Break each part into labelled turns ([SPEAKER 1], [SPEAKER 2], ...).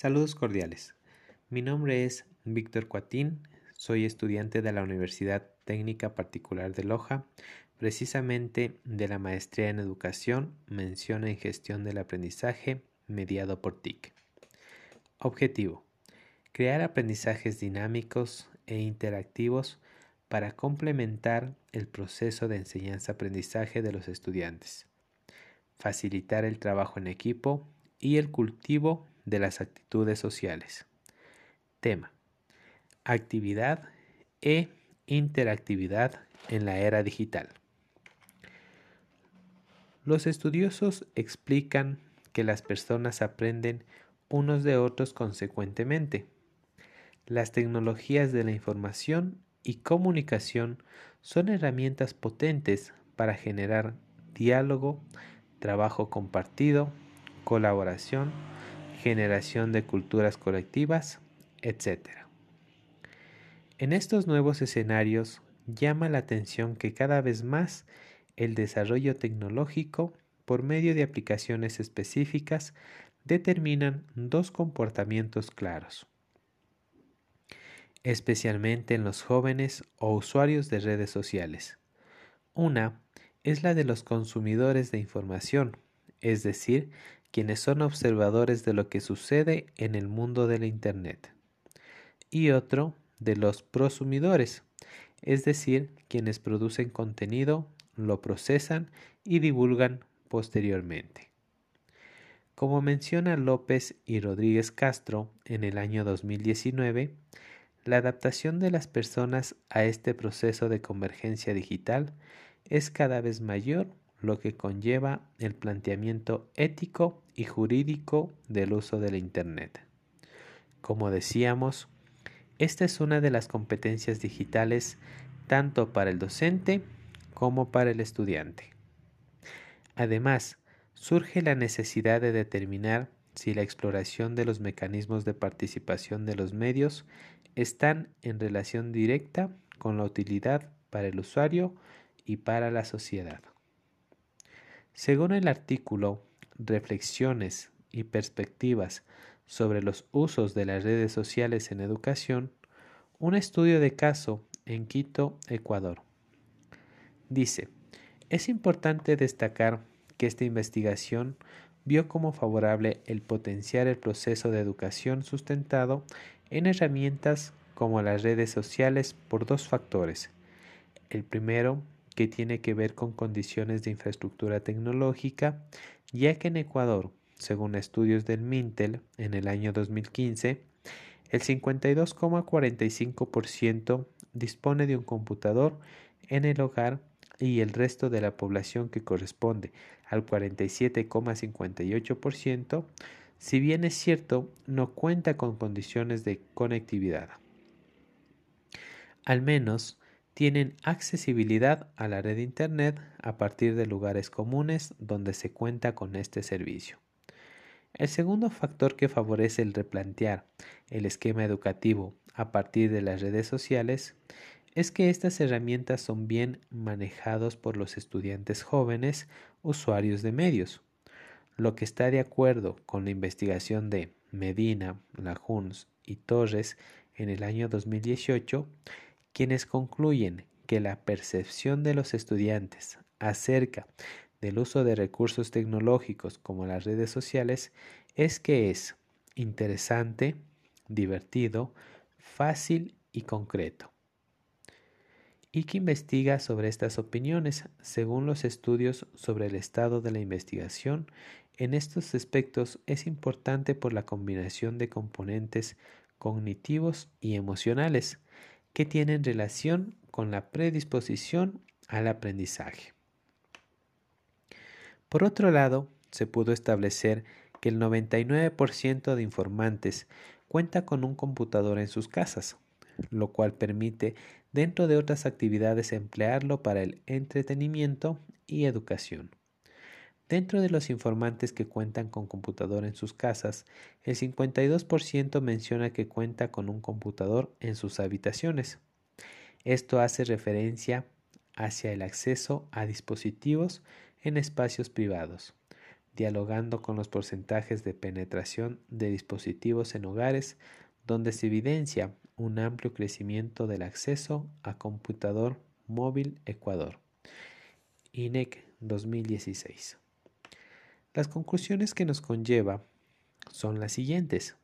[SPEAKER 1] Saludos cordiales. Mi nombre es Víctor Cuatín, soy estudiante de la Universidad Técnica Particular de Loja, precisamente de la Maestría en Educación, mención en Gestión del Aprendizaje, mediado por TIC. Objetivo. Crear aprendizajes dinámicos e interactivos para complementar el proceso de enseñanza-aprendizaje de los estudiantes, facilitar el trabajo en equipo y el cultivo de las actitudes sociales. Tema. Actividad e interactividad en la era digital. Los estudiosos explican que las personas aprenden unos de otros consecuentemente. Las tecnologías de la información y comunicación son herramientas potentes para generar diálogo, trabajo compartido, colaboración, generación de culturas colectivas, etc. En estos nuevos escenarios llama la atención que cada vez más el desarrollo tecnológico por medio de aplicaciones específicas determinan dos comportamientos claros, especialmente en los jóvenes o usuarios de redes sociales. Una es la de los consumidores de información, es decir, quienes son observadores de lo que sucede en el mundo de la Internet, y otro de los prosumidores, es decir, quienes producen contenido, lo procesan y divulgan posteriormente. Como menciona López y Rodríguez Castro en el año 2019, la adaptación de las personas a este proceso de convergencia digital es cada vez mayor lo que conlleva el planteamiento ético y jurídico del uso de la Internet. Como decíamos, esta es una de las competencias digitales tanto para el docente como para el estudiante. Además, surge la necesidad de determinar si la exploración de los mecanismos de participación de los medios están en relación directa con la utilidad para el usuario y para la sociedad. Según el artículo Reflexiones y perspectivas sobre los usos de las redes sociales en educación, un estudio de caso en Quito, Ecuador. Dice, es importante destacar que esta investigación vio como favorable el potenciar el proceso de educación sustentado en herramientas como las redes sociales por dos factores. El primero, que tiene que ver con condiciones de infraestructura tecnológica, ya que en Ecuador, según estudios del Mintel en el año 2015, el 52,45% dispone de un computador en el hogar y el resto de la población que corresponde al 47,58%, si bien es cierto, no cuenta con condiciones de conectividad. Al menos tienen accesibilidad a la red Internet a partir de lugares comunes donde se cuenta con este servicio. El segundo factor que favorece el replantear el esquema educativo a partir de las redes sociales es que estas herramientas son bien manejados por los estudiantes jóvenes usuarios de medios, lo que está de acuerdo con la investigación de Medina, Lajuns y Torres en el año 2018 quienes concluyen que la percepción de los estudiantes acerca del uso de recursos tecnológicos como las redes sociales es que es interesante, divertido, fácil y concreto. Y que investiga sobre estas opiniones según los estudios sobre el estado de la investigación. En estos aspectos es importante por la combinación de componentes cognitivos y emocionales que tienen relación con la predisposición al aprendizaje. Por otro lado, se pudo establecer que el 99% de informantes cuenta con un computador en sus casas, lo cual permite, dentro de otras actividades, emplearlo para el entretenimiento y educación. Dentro de los informantes que cuentan con computador en sus casas, el 52% menciona que cuenta con un computador en sus habitaciones. Esto hace referencia hacia el acceso a dispositivos en espacios privados, dialogando con los porcentajes de penetración de dispositivos en hogares, donde se evidencia un amplio crecimiento del acceso a computador móvil Ecuador. INEC 2016. Las conclusiones que nos conlleva son las siguientes.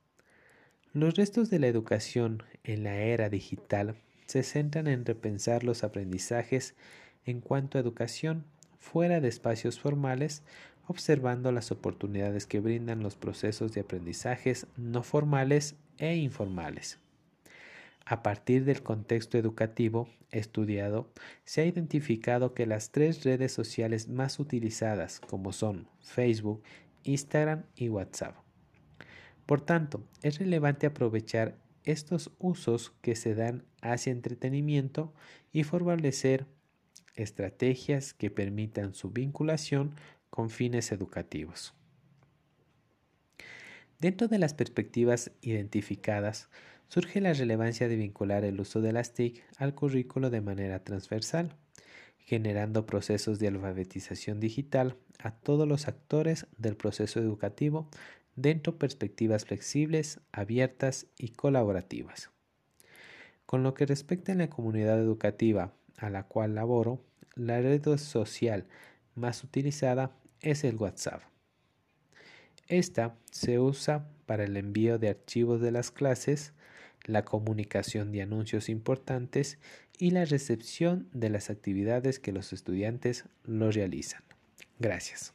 [SPEAKER 1] Los restos de la educación en la era digital se centran en repensar los aprendizajes en cuanto a educación fuera de espacios formales, observando las oportunidades que brindan los procesos de aprendizajes no formales e informales. A partir del contexto educativo estudiado, se ha identificado que las tres redes sociales más utilizadas, como son Facebook, Instagram y WhatsApp. Por tanto, es relevante aprovechar estos usos que se dan hacia entretenimiento y fortalecer estrategias que permitan su vinculación con fines educativos. Dentro de las perspectivas identificadas, surge la relevancia de vincular el uso de las TIC al currículo de manera transversal, generando procesos de alfabetización digital a todos los actores del proceso educativo dentro de perspectivas flexibles, abiertas y colaborativas. Con lo que respecta a la comunidad educativa a la cual laboro, la red social más utilizada es el WhatsApp. Esta se usa para el envío de archivos de las clases, la comunicación de anuncios importantes y la recepción de las actividades que los estudiantes lo realizan. Gracias.